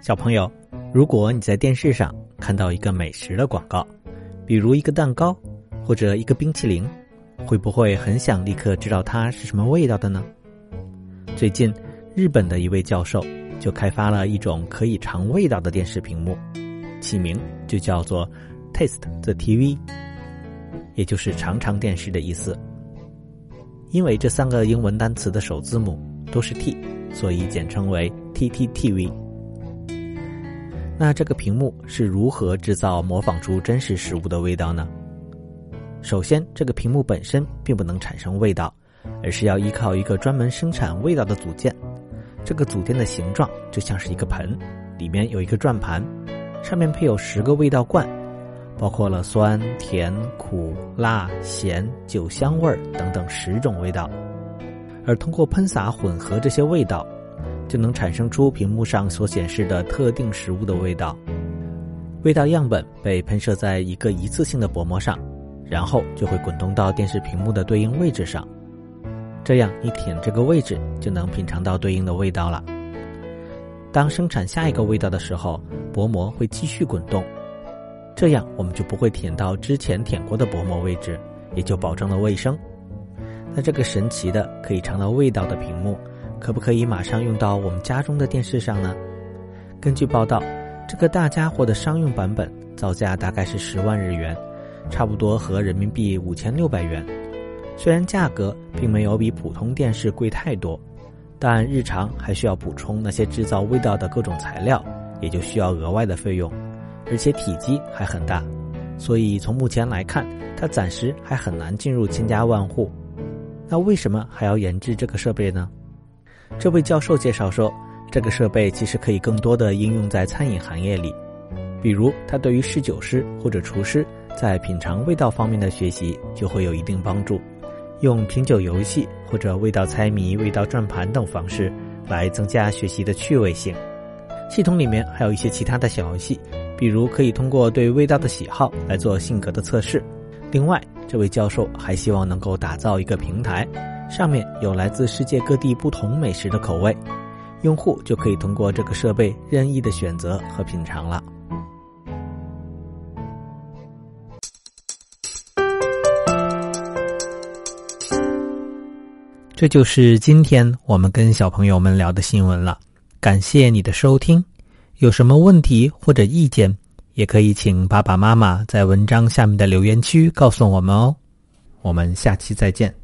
小朋友，如果你在电视上看到一个美食的广告，比如一个蛋糕或者一个冰淇淋，会不会很想立刻知道它是什么味道的呢？最近，日本的一位教授就开发了一种可以尝味道的电视屏幕，起名就叫做 “Taste the TV”，也就是“尝尝电视”的意思。因为这三个英文单词的首字母都是 T，所以简称为 TTTV。那这个屏幕是如何制造模仿出真实食物的味道呢？首先，这个屏幕本身并不能产生味道，而是要依靠一个专门生产味道的组件。这个组件的形状就像是一个盆，里面有一个转盘，上面配有十个味道罐，包括了酸、甜、苦、辣、咸、酒香味等等十种味道。而通过喷洒混合这些味道。就能产生出屏幕上所显示的特定食物的味道。味道样本被喷射在一个一次性的薄膜上，然后就会滚动到电视屏幕的对应位置上。这样，你舔这个位置就能品尝到对应的味道了。当生产下一个味道的时候，薄膜会继续滚动，这样我们就不会舔到之前舔过的薄膜位置，也就保证了卫生。那这个神奇的可以尝到味道的屏幕。可不可以马上用到我们家中的电视上呢？根据报道，这个大家伙的商用版本造价大概是十万日元，差不多和人民币五千六百元。虽然价格并没有比普通电视贵太多，但日常还需要补充那些制造味道的各种材料，也就需要额外的费用，而且体积还很大，所以从目前来看，它暂时还很难进入千家万户。那为什么还要研制这个设备呢？这位教授介绍说，这个设备其实可以更多的应用在餐饮行业里，比如它对于侍酒师或者厨师在品尝味道方面的学习就会有一定帮助。用品酒游戏或者味道猜谜、味道转盘等方式来增加学习的趣味性。系统里面还有一些其他的小游戏，比如可以通过对味道的喜好来做性格的测试。另外，这位教授还希望能够打造一个平台。上面有来自世界各地不同美食的口味，用户就可以通过这个设备任意的选择和品尝了。这就是今天我们跟小朋友们聊的新闻了。感谢你的收听，有什么问题或者意见，也可以请爸爸妈妈在文章下面的留言区告诉我们哦。我们下期再见。